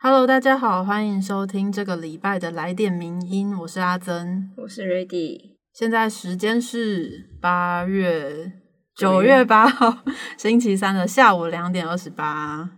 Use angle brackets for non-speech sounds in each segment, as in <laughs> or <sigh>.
Hello，大家好，欢迎收听这个礼拜的来电名音，我是阿珍，我是 Ready。现在时间是八月九月八号星期三的下午两点二十八。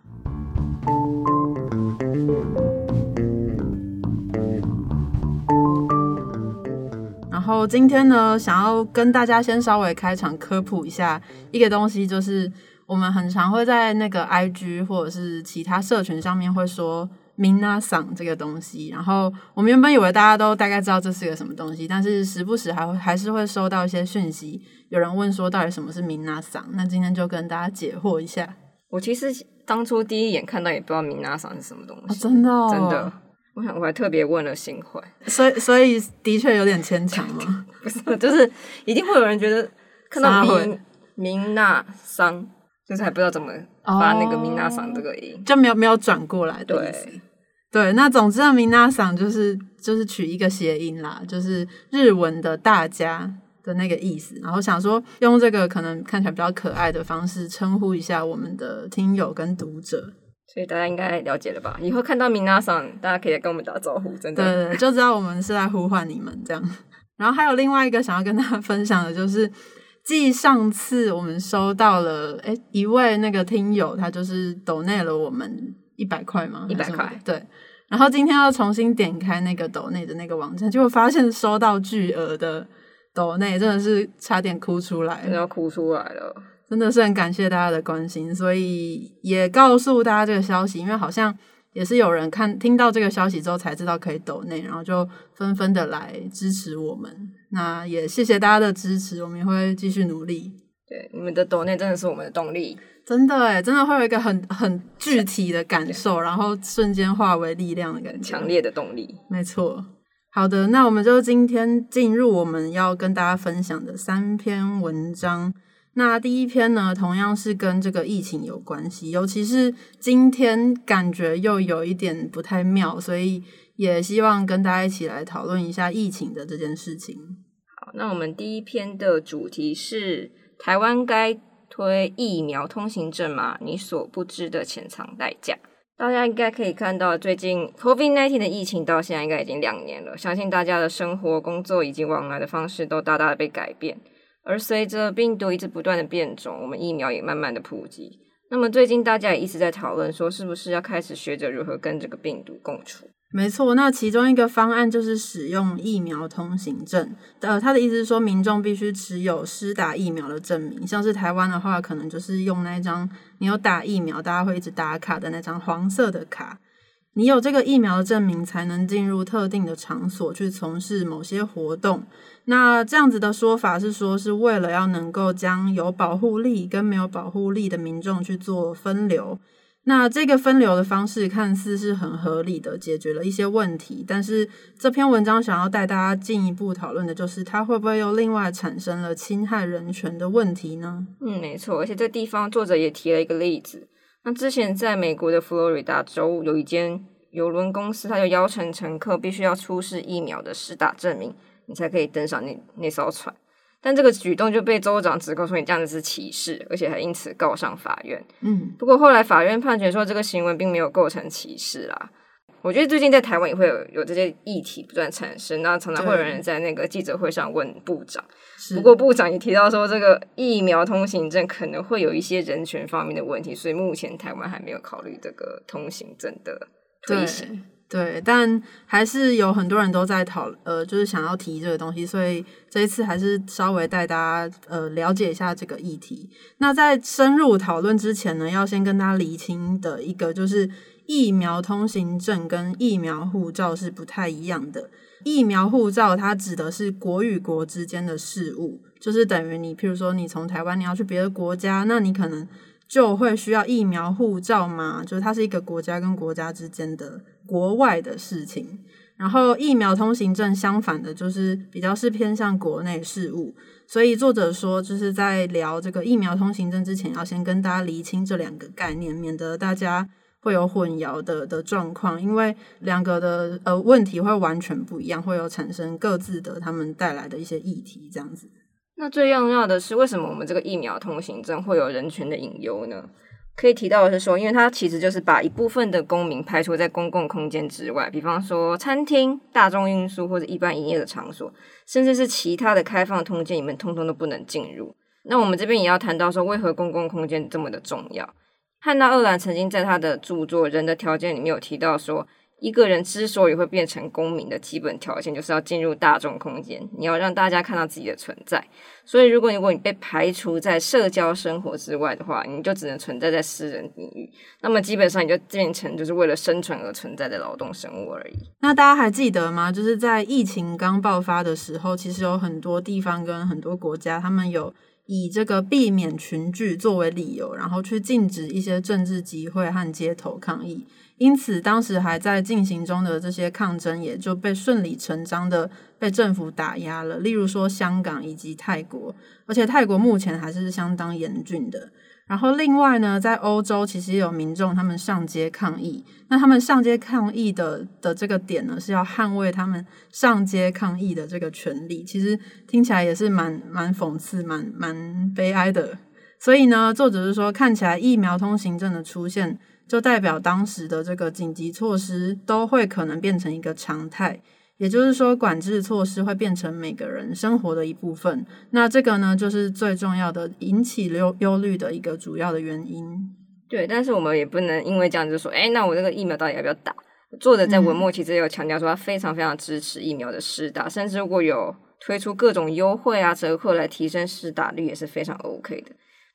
然后今天呢，想要跟大家先稍微开场科普一下一个东西，就是我们很常会在那个 IG 或者是其他社群上面会说 “mina 桑”这个东西。然后我们原本以为大家都大概知道这是个什么东西，但是时不时还会还是会收到一些讯息，有人问说到底什么是 “mina 桑”。那今天就跟大家解惑一下。我其实当初第一眼看到也不知道 “mina 桑”是什么东西，真的真的。我想我还特别问了新会，所以所以的确有点牵强嘛？<laughs> 不是，就是一定会有人觉得看到明明娜桑，就是还不知道怎么发那个米娜桑这个音，就没有没有转过来。对对，那总之米娜桑就是就是取一个谐音啦，就是日文的大家的那个意思。然后想说用这个可能看起来比较可爱的方式称呼一下我们的听友跟读者。所以大家应该了解了吧？以后看到米娜桑，大家可以跟我们打招呼，真的。对对，就知道我们是在呼唤你们这样。然后还有另外一个想要跟大家分享的，就是继上次我们收到了，哎，一位那个听友，他就是抖内了我们一百块吗？一百块。对。然后今天要重新点开那个抖内的那个网站，结果发现收到巨额的抖内，真的是差点哭出来，要哭出来了。真的是很感谢大家的关心，所以也告诉大家这个消息，因为好像也是有人看听到这个消息之后才知道可以抖内，然后就纷纷的来支持我们。那也谢谢大家的支持，我们也会继续努力。对，你们的抖内真的是我们的动力，真的哎，真的会有一个很很具体的感受，然后瞬间化为力量的感觉，强烈的动力。没错。好的，那我们就今天进入我们要跟大家分享的三篇文章。那第一篇呢，同样是跟这个疫情有关系，尤其是今天感觉又有一点不太妙，所以也希望跟大家一起来讨论一下疫情的这件事情。好，那我们第一篇的主题是台湾该推疫苗通行证吗？你所不知的潜藏代价。大家应该可以看到，最近 COVID-19 的疫情到现在应该已经两年了，相信大家的生活、工作以及往来的方式都大大的被改变。而随着病毒一直不断的变种，我们疫苗也慢慢的普及。那么最近大家也一直在讨论，说是不是要开始学着如何跟这个病毒共处？没错，那其中一个方案就是使用疫苗通行证。呃，他的意思是说，民众必须持有施打疫苗的证明。像是台湾的话，可能就是用那张你有打疫苗，大家会一直打卡的那张黄色的卡。你有这个疫苗的证明，才能进入特定的场所去从事某些活动。那这样子的说法是说，是为了要能够将有保护力跟没有保护力的民众去做分流。那这个分流的方式看似是很合理的，解决了一些问题。但是这篇文章想要带大家进一步讨论的就是，它会不会又另外产生了侵害人权的问题呢？嗯，没错。而且这地方作者也提了一个例子。那之前在美国的佛罗里达州有一间邮轮公司，它就邀请乘客必须要出示疫苗的施打证明，你才可以登上那那艘船。但这个举动就被州长指控说你这样子是歧视，而且还因此告上法院。嗯，不过后来法院判决说这个行为并没有构成歧视啦。我觉得最近在台湾也会有有这些议题不断产生，那常常会有人在那个记者会上问部长。不过部长也提到说，这个疫苗通行证可能会有一些人权方面的问题，所以目前台湾还没有考虑这个通行证的推行。对，但还是有很多人都在讨，呃，就是想要提这个东西，所以这一次还是稍微带大家呃了解一下这个议题。那在深入讨论之前呢，要先跟大家厘清的一个就是疫苗通行证跟疫苗护照是不太一样的。疫苗护照它指的是国与国之间的事务，就是等于你，譬如说你从台湾你要去别的国家，那你可能就会需要疫苗护照嘛，就是它是一个国家跟国家之间的。国外的事情，然后疫苗通行证相反的，就是比较是偏向国内事务。所以作者说，就是在聊这个疫苗通行证之前，要先跟大家厘清这两个概念，免得大家会有混淆的的状况。因为两个的呃问题会完全不一样，会有产生各自的他们带来的一些议题，这样子。那最重要的是，为什么我们这个疫苗通行证会有人权的隐忧呢？可以提到的是说，因为它其实就是把一部分的公民排除在公共空间之外，比方说餐厅、大众运输或者一般营业的场所，甚至是其他的开放空间，你们通通都不能进入。那我们这边也要谈到说，为何公共空间这么的重要？汉娜·厄兰曾经在他的著作《人的条件》里面有提到说。一个人之所以会变成公民的基本条件，就是要进入大众空间，你要让大家看到自己的存在。所以，如果如果你被排除在社交生活之外的话，你就只能存在在私人领域。那么，基本上你就变成就是为了生存而存在的劳动生物而已。那大家还记得吗？就是在疫情刚爆发的时候，其实有很多地方跟很多国家，他们有以这个避免群聚作为理由，然后去禁止一些政治集会和街头抗议。因此，当时还在进行中的这些抗争也就被顺理成章的被政府打压了。例如说香港以及泰国，而且泰国目前还是相当严峻的。然后另外呢，在欧洲其实也有民众他们上街抗议。那他们上街抗议的的这个点呢，是要捍卫他们上街抗议的这个权利。其实听起来也是蛮蛮讽刺、蛮蛮悲哀的。所以呢，作者是说，看起来疫苗通行证的出现。就代表当时的这个紧急措施都会可能变成一个常态，也就是说，管制措施会变成每个人生活的一部分。那这个呢，就是最重要的引起忧忧虑的一个主要的原因。对，但是我们也不能因为这样就说，哎，那我这个疫苗到底要不要打？作者在文末其实有强调说，他非常非常支持疫苗的施打，甚至如果有推出各种优惠啊折扣来提升施打率，也是非常 OK 的。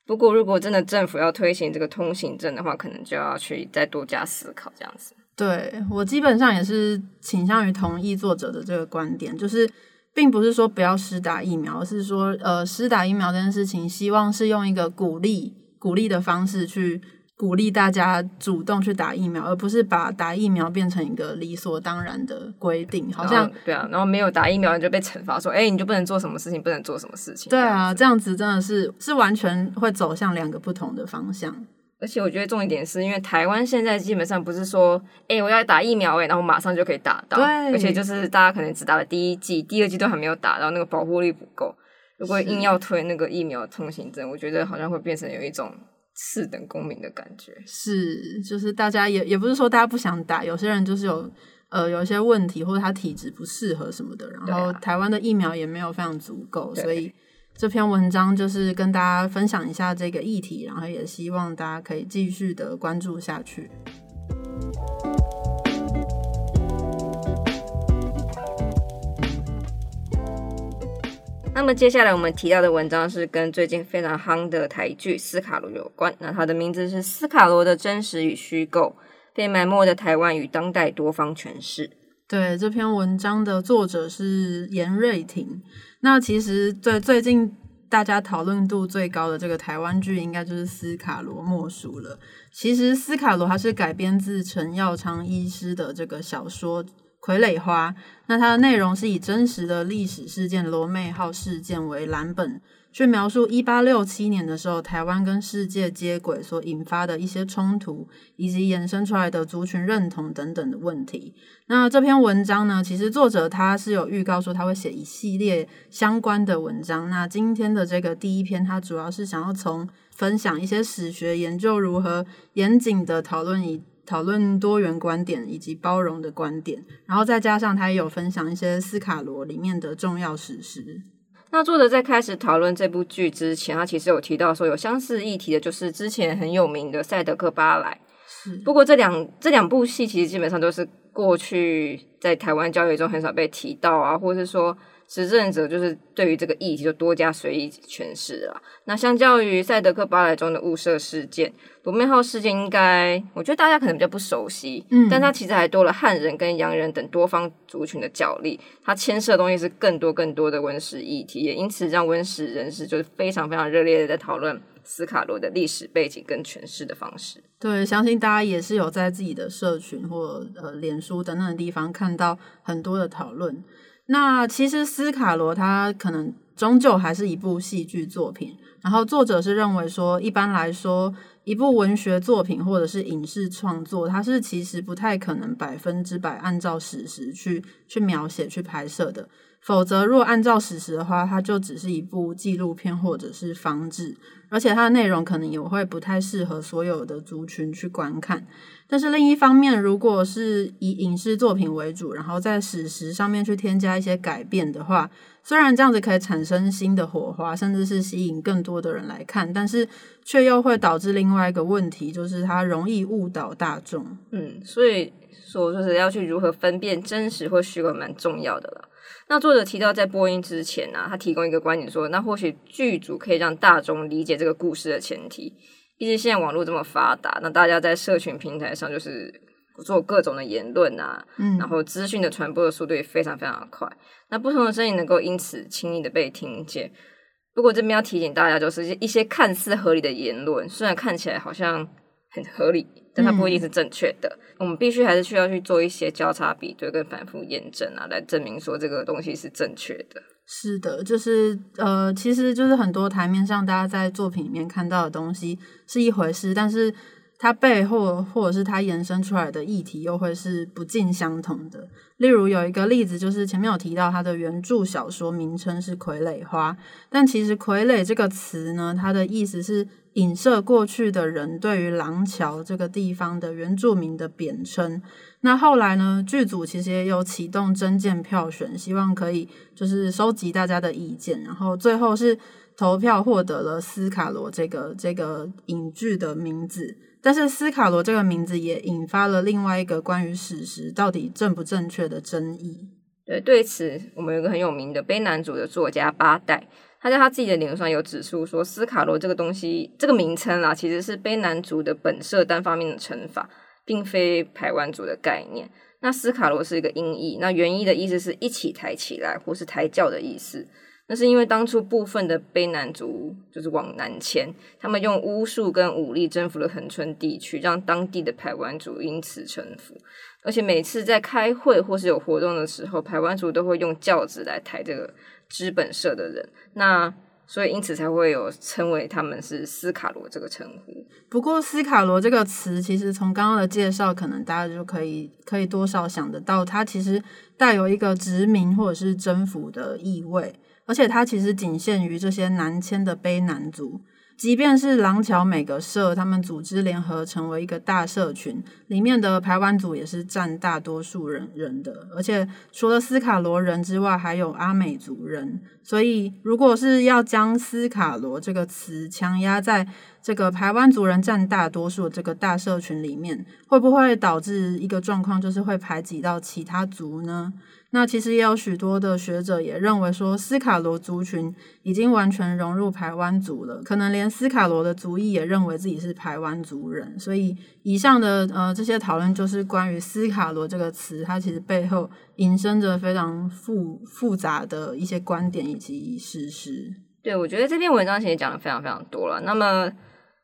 不过，如果真的政府要推行这个通行证的话，可能就要去再多加思考这样子。对我基本上也是倾向于同意作者的这个观点，就是并不是说不要施打疫苗，而是说呃施打疫苗这件事情，希望是用一个鼓励鼓励的方式去。鼓励大家主动去打疫苗，而不是把打疫苗变成一个理所当然的规定。好像对啊，然后没有打疫苗你就被惩罚，说哎，你就不能做什么事情，不能做什么事情。对啊，这样子真的是是完全会走向两个不同的方向。而且我觉得重一点是因为台湾现在基本上不是说哎我要打疫苗哎，然后马上就可以打到。对，而且就是大家可能只打了第一剂，第二剂都还没有打到，那个保护力不够。如果硬要推那个疫苗通行证，我觉得好像会变成有一种。次等公民的感觉是，就是大家也也不是说大家不想打，有些人就是有呃有一些问题，或者他体质不适合什么的，然后台湾的疫苗也没有非常足够，所以这篇文章就是跟大家分享一下这个议题，然后也希望大家可以继续的关注下去。那么接下来我们提到的文章是跟最近非常夯的台剧《斯卡罗》有关。那它的名字是《斯卡罗的真实与虚构：被埋没的台湾与当代多方诠释》。对这篇文章的作者是严瑞婷。那其实最最近大家讨论度最高的这个台湾剧，应该就是《斯卡罗》莫属了。其实《斯卡罗》它是改编自陈耀昌医师的这个小说。傀儡花，那它的内容是以真实的历史事件罗妹号事件为蓝本，去描述一八六七年的时候台湾跟世界接轨所引发的一些冲突，以及衍生出来的族群认同等等的问题。那这篇文章呢，其实作者他是有预告说他会写一系列相关的文章。那今天的这个第一篇，他主要是想要从分享一些史学研究如何严谨的讨论以。讨论多元观点以及包容的观点，然后再加上他也有分享一些斯卡罗里面的重要史实。那作者在开始讨论这部剧之前，他其实有提到说有相似议题的，就是之前很有名的《赛德克巴莱》。是，不过这两这两部戏其实基本上都是过去在台湾教育中很少被提到啊，或者是说。执政者就是对于这个议题就多加随意诠释了。那相较于赛德克巴莱中的雾社事件，罗妹号事件应该，我觉得大家可能比较不熟悉。嗯，但它其实还多了汉人跟洋人等多方族群的角力，它牵涉的东西是更多更多的文史议题，也因此让文史人士就是非常非常热烈的在讨论斯卡罗的历史背景跟诠释的方式。对，相信大家也是有在自己的社群或呃脸书等等的地方看到很多的讨论。那其实斯卡罗他可能终究还是一部戏剧作品，然后作者是认为说，一般来说，一部文学作品或者是影视创作，它是其实不太可能百分之百按照史实去去描写、去拍摄的。否则，若按照史实的话，它就只是一部纪录片或者是方志，而且它的内容可能也会不太适合所有的族群去观看。但是另一方面，如果是以影视作品为主，然后在史实上面去添加一些改变的话，虽然这样子可以产生新的火花，甚至是吸引更多的人来看，但是却又会导致另外一个问题，就是它容易误导大众。嗯，所以说就是要去如何分辨真实或虚构，蛮重要的了。那作者提到，在播音之前呢，他提供一个观点说，那或许剧组可以让大众理解这个故事的前提。毕竟现在网络这么发达，那大家在社群平台上就是做各种的言论啊，嗯，然后资讯的传播的速度也非常非常的快。那不同的声音能够因此轻易的被听见。不过这边要提醒大家，就是一些看似合理的言论，虽然看起来好像很合理，但它不一定是正确的。我们必须还是需要去做一些交叉比对跟反复验证啊，来证明说这个东西是正确的。是的，就是呃，其实就是很多台面上大家在作品里面看到的东西是一回事，但是它背后或者是它延伸出来的议题又会是不尽相同的。例如有一个例子，就是前面有提到它的原著小说名称是《傀儡花》，但其实“傀儡”这个词呢，它的意思是影射过去的人对于廊桥这个地方的原住民的贬称。那后来呢？剧组其实也有启动征件票选，希望可以就是收集大家的意见，然后最后是投票获得了斯卡罗这个这个影剧的名字。但是斯卡罗这个名字也引发了另外一个关于史实到底正不正确的争议。对，对此我们有个很有名的悲男主的作家八代，他在他自己的脸上有指出说，斯卡罗这个东西这个名称啊，其实是悲男主的本色单方面的称法。并非排湾族的概念。那斯卡罗是一个音译，那原意的意思是一起抬起来，或是抬轿的意思。那是因为当初部分的卑南族就是往南迁，他们用巫术跟武力征服了恒春地区，让当地的排湾族因此臣服。而且每次在开会或是有活动的时候，排湾族都会用轿子来抬这个资本社的人。那所以，因此才会有称为他们是斯卡罗这个称呼。不过，斯卡罗这个词，其实从刚刚的介绍，可能大家就可以可以多少想得到，它其实带有一个殖民或者是征服的意味，而且它其实仅限于这些南迁的卑南族。即便是廊桥每个社，他们组织联合成为一个大社群，里面的排湾族也是占大多数人人的，而且除了斯卡罗人之外，还有阿美族人。所以，如果是要将斯卡罗这个词强压在这个排湾族人占大多数这个大社群里面，会不会导致一个状况，就是会排挤到其他族呢？那其实也有许多的学者也认为说，斯卡罗族群已经完全融入排湾族了，可能连斯卡罗的族裔也认为自己是排湾族人。所以，以上的呃这些讨论就是关于斯卡罗这个词，它其实背后引申着非常复复杂的一些观点以及事实。对，我觉得这篇文章其实讲的非常非常多了。那么。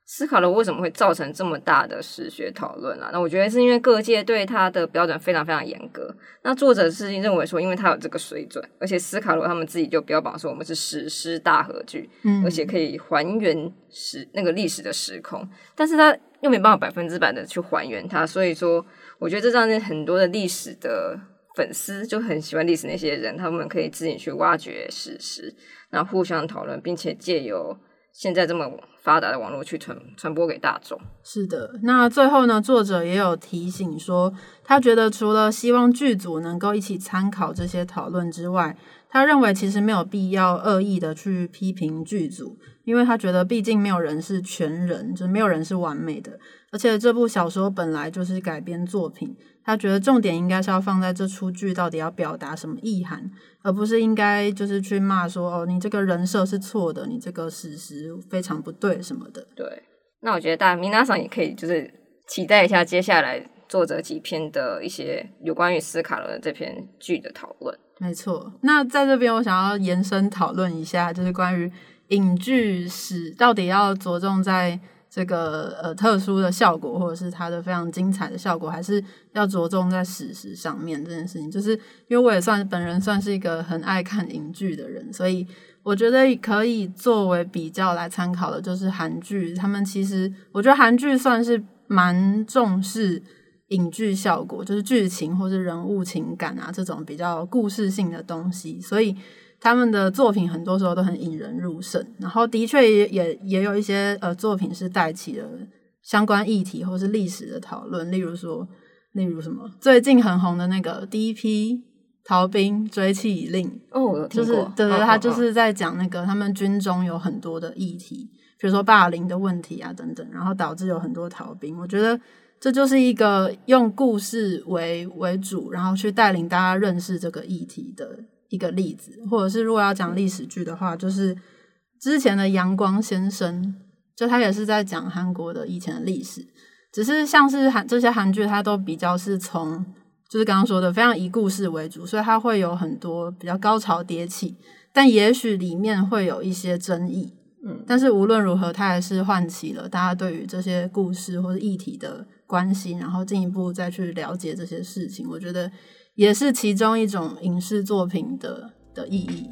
斯卡罗为什么会造成这么大的史学讨论啊？那我觉得是因为各界对他的标准非常非常严格。那作者是认为说，因为他有这个水准，而且斯卡罗他们自己就标榜说我们是史诗大合剧，嗯，而且可以还原史那个历史的时空，但是他又没办法百分之百的去还原它，所以说我觉得这让很多的历史的粉丝就很喜欢历史那些人，他们可以自己去挖掘史实，然后互相讨论，并且借由现在这么。发达的网络去传传播给大众。是的，那最后呢，作者也有提醒说，他觉得除了希望剧组能够一起参考这些讨论之外，他认为其实没有必要恶意的去批评剧组，因为他觉得毕竟没有人是全人，就是没有人是完美的，而且这部小说本来就是改编作品。他觉得重点应该是要放在这出剧到底要表达什么意涵，而不是应该就是去骂说哦，你这个人设是错的，你这个事实非常不对什么的。对，那我觉得大米娜桑也可以就是期待一下接下来作者几篇的一些有关于斯卡罗的这篇剧的讨论。没错，那在这边我想要延伸讨论一下，就是关于影剧史到底要着重在。这个呃特殊的效果，或者是它的非常精彩的效果，还是要着重在史实上面这件事情。就是因为我也算本人算是一个很爱看影剧的人，所以我觉得可以作为比较来参考的，就是韩剧。他们其实我觉得韩剧算是蛮重视影剧效果，就是剧情或是人物情感啊这种比较故事性的东西，所以他们的作品很多时候都很引人入胜。然后的确也也也有一些呃作品是带起了相关议题或是历史的讨论，例如说，例如什么最近很红的那个第一批逃兵追缉令，哦，就是过，对对，嗯他就是在讲那个他们军中有很多的议题，比如说霸凌的问题啊等等，然后导致有很多逃兵。我觉得这就是一个用故事为为主，然后去带领大家认识这个议题的一个例子。或者是如果要讲历史剧的话，就是之前的《阳光先生》，就他也是在讲韩国的以前的历史，只是像是韩这些韩剧，它都比较是从就是刚刚说的非常以故事为主，所以它会有很多比较高潮迭起，但也许里面会有一些争议。嗯，但是无论如何，它还是唤起了大家对于这些故事或者议题的关心，然后进一步再去了解这些事情。我觉得也是其中一种影视作品的的意义。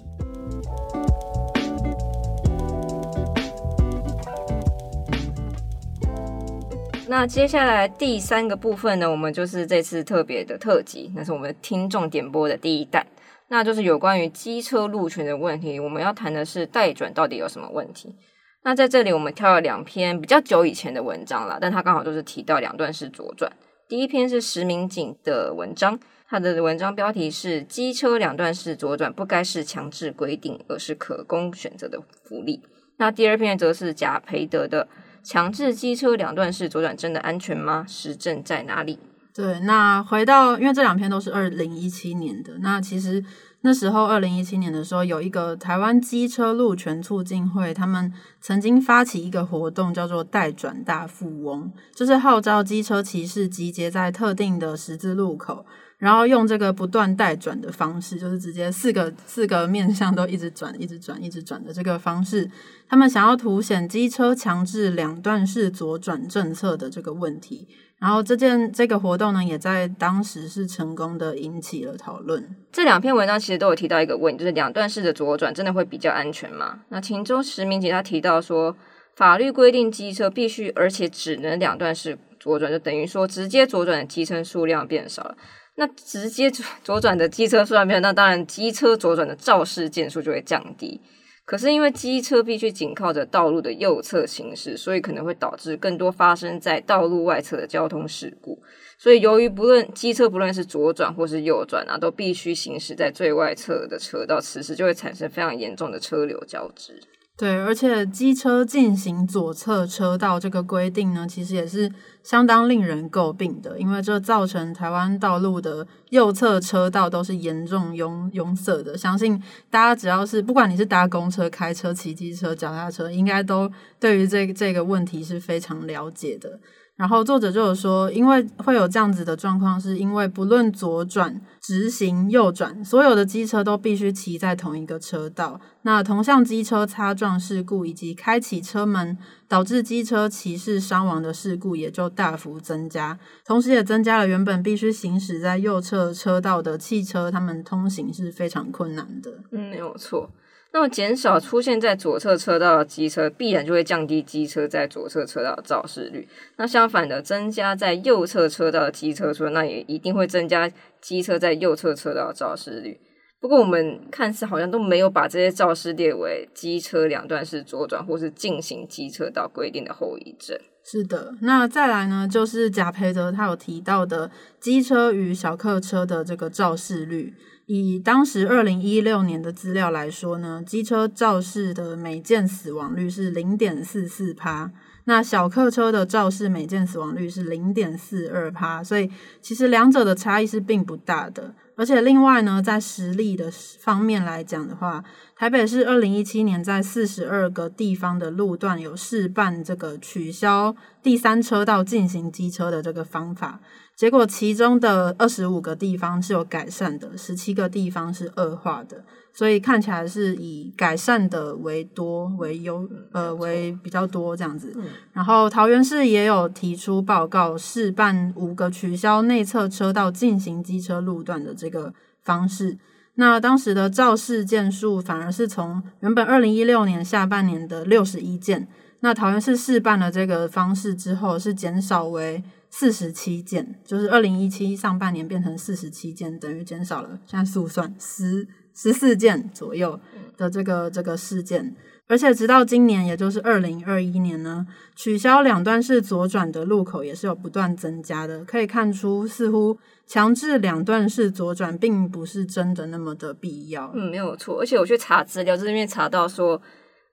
那接下来第三个部分呢，我们就是这次特别的特辑，那是我们听众点播的第一弹，那就是有关于机车路权的问题。我们要谈的是代转到底有什么问题。那在这里我们挑了两篇比较久以前的文章了，但它刚好就是提到两段式左转。第一篇是石明景的文章，他的文章标题是“机车两段式左转不该是强制规定，而是可供选择的福利”。那第二篇则是贾培德的。强制机车两段式左转真的安全吗？实证在哪里？对，那回到，因为这两篇都是二零一七年的，那其实那时候二零一七年的时候，有一个台湾机车路权促进会，他们曾经发起一个活动，叫做“代转大富翁”，就是号召机车骑士集结在特定的十字路口。然后用这个不断带转的方式，就是直接四个四个面向都一直转、一直转、一直转的这个方式，他们想要凸显机车强制两段式左转政策的这个问题。然后这件这个活动呢，也在当时是成功的引起了讨论。这两篇文章其实都有提到一个问题，就是两段式的左转真的会比较安全吗？那秦州实名杰他提到说，法律规定机车必须而且只能两段式左转，就等于说直接左转的机车数量变少了。那直接左转的机车数量变少，那当然机车左转的肇事件数就会降低。可是因为机车必须紧靠着道路的右侧行驶，所以可能会导致更多发生在道路外侧的交通事故。所以由于不论机车不论是左转或是右转啊，都必须行驶在最外侧的车道，此时就会产生非常严重的车流交织。对，而且机车进行左侧车道这个规定呢，其实也是相当令人诟病的，因为这造成台湾道路的右侧车道都是严重拥拥塞的。相信大家只要是不管你是搭公车、开车、骑机车、脚踏车，应该都对于这这个问题是非常了解的。然后作者就有说，因为会有这样子的状况，是因为不论左转、直行、右转，所有的机车都必须骑在同一个车道。那同向机车擦撞事故以及开启车门导致机车骑士伤亡的事故也就大幅增加，同时也增加了原本必须行驶在右侧车道的汽车，他们通行是非常困难的。嗯，没有错。那么减少出现在左侧车道的机车，必然就会降低机车在左侧车道的肇事率。那相反的，增加在右侧车道的机车数，那也一定会增加机车在右侧车道的肇事率。不过我们看似好像都没有把这些肇事列为机车两段式左转或是进行机车道规定的后遗症。是的，那再来呢，就是贾培德他有提到的机车与小客车的这个肇事率。以当时二零一六年的资料来说呢，机车肇事的每件死亡率是零点四四趴，那小客车的肇事每件死亡率是零点四二趴，所以其实两者的差异是并不大的。而且另外呢，在实力的方面来讲的话，台北市二零一七年在四十二个地方的路段有试办这个取消第三车道进行机车的这个方法。结果其中的二十五个地方是有改善的，十七个地方是恶化的，所以看起来是以改善的为多为优，呃为比较多这样子。然后桃园市也有提出报告，试办五个取消内侧车道进行机车路段的这个方式。那当时的肇事件数反而是从原本二零一六年下半年的六十一件，那桃园市试办了这个方式之后，是减少为四十七件，就是二零一七上半年变成四十七件，等于减少了现在速算十十四件左右的这个这个事件。而且直到今年，也就是二零二一年呢，取消两段式左转的路口也是有不断增加的。可以看出，似乎强制两段式左转并不是真的那么的必要。嗯，没有错。而且我去查资料，这里面查到说，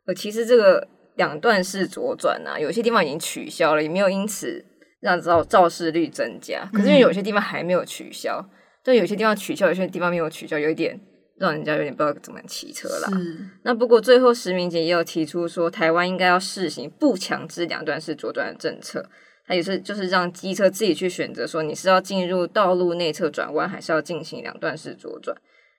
呃，其实这个两段式左转啊，有些地方已经取消了，也没有因此让照肇事率增加。可是因为有些地方还没有取消，就，有些地方取消，有些地方没有取消，有一点。让人家有点不知道怎么骑车啦。那不过最后石明杰也有提出说，台湾应该要试行不强制两段式左转的政策。他也是就是让机车自己去选择，说你是要进入道路内侧转弯，还是要进行两段式左转。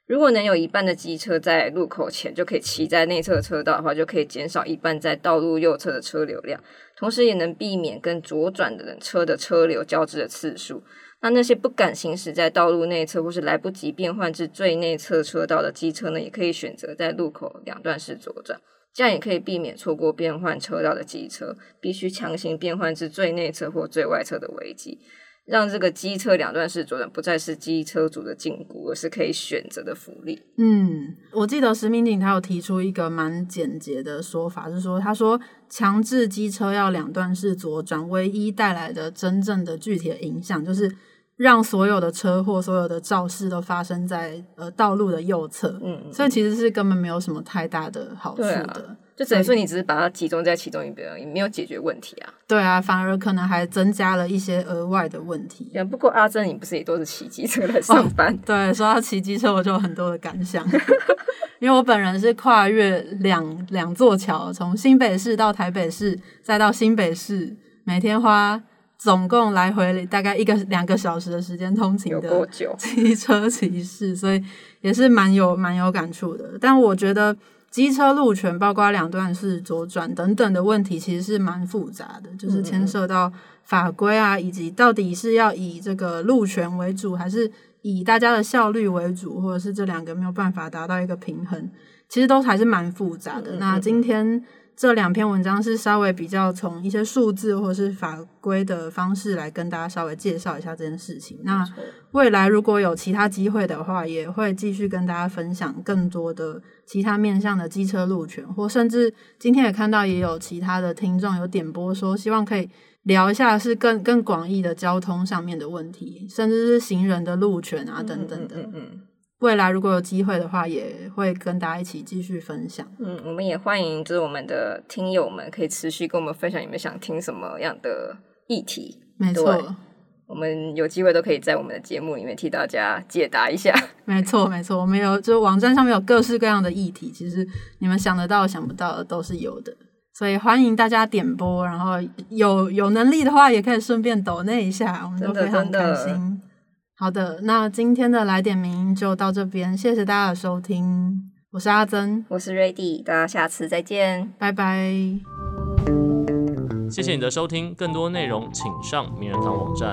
如果能有一半的机车在路口前就可以骑在内侧车道的话，就可以减少一半在道路右侧的车流量，同时也能避免跟左转的人车的车流交织的次数。那那些不敢行驶在道路内侧或是来不及变换至最内侧车道的机车呢，也可以选择在路口两段式左转，这样也可以避免错过变换车道的机车必须强行变换至最内侧或最外侧的危机，让这个机车两段式左转不再是机车主的禁锢，而是可以选择的福利。嗯，我记得石明景他有提出一个蛮简洁的说法，是说他说强制机车要两段式左转，唯一带来的真正的具体的影响就是。让所有的车祸、所有的肇事都发生在呃道路的右侧，嗯，所以其实是根本没有什么太大的好处的，就等于说你只是把它集中在其中一边，而已，没有解决问题啊。对啊，反而可能还增加了一些额外的问题。不过阿珍，你不是也都是骑机车来上班？对，说到骑机车，我就有很多的感想，<laughs> 因为我本人是跨越两两座桥，从新北市到台北市，再到新北市，每天花。总共来回大概一个两个小时的时间通勤的 <laughs> 机车骑士，所以也是蛮有蛮有感触的。但我觉得机车路权，包括两段式左转等等的问题，其实是蛮复杂的，就是牵涉到法规啊，以及到底是要以这个路权为主，还是以大家的效率为主，或者是这两个没有办法达到一个平衡，其实都还是蛮复杂的。那今天。这两篇文章是稍微比较从一些数字或者是法规的方式来跟大家稍微介绍一下这件事情。那未来如果有其他机会的话，也会继续跟大家分享更多的其他面向的机车路权，或甚至今天也看到也有其他的听众有点播说，希望可以聊一下是更更广义的交通上面的问题，甚至是行人的路权啊等等的。未来如果有机会的话，也会跟大家一起继续分享。嗯，我们也欢迎就是我们的听友们可以持续跟我们分享你们想听什么样的议题。没错，我们有机会都可以在我们的节目里面替大家解答一下。<laughs> 没错，没错，我们有就网站上面有各式各样的议题，其实你们想得到、想不到的都是有的。所以欢迎大家点播，然后有有能力的话，也可以顺便抖那一下，我们都非常开心。好的，那今天的来点名就到这边，谢谢大家的收听，我是阿珍，我是瑞迪，大家下次再见，拜拜。谢谢你的收听，更多内容请上名人堂网站。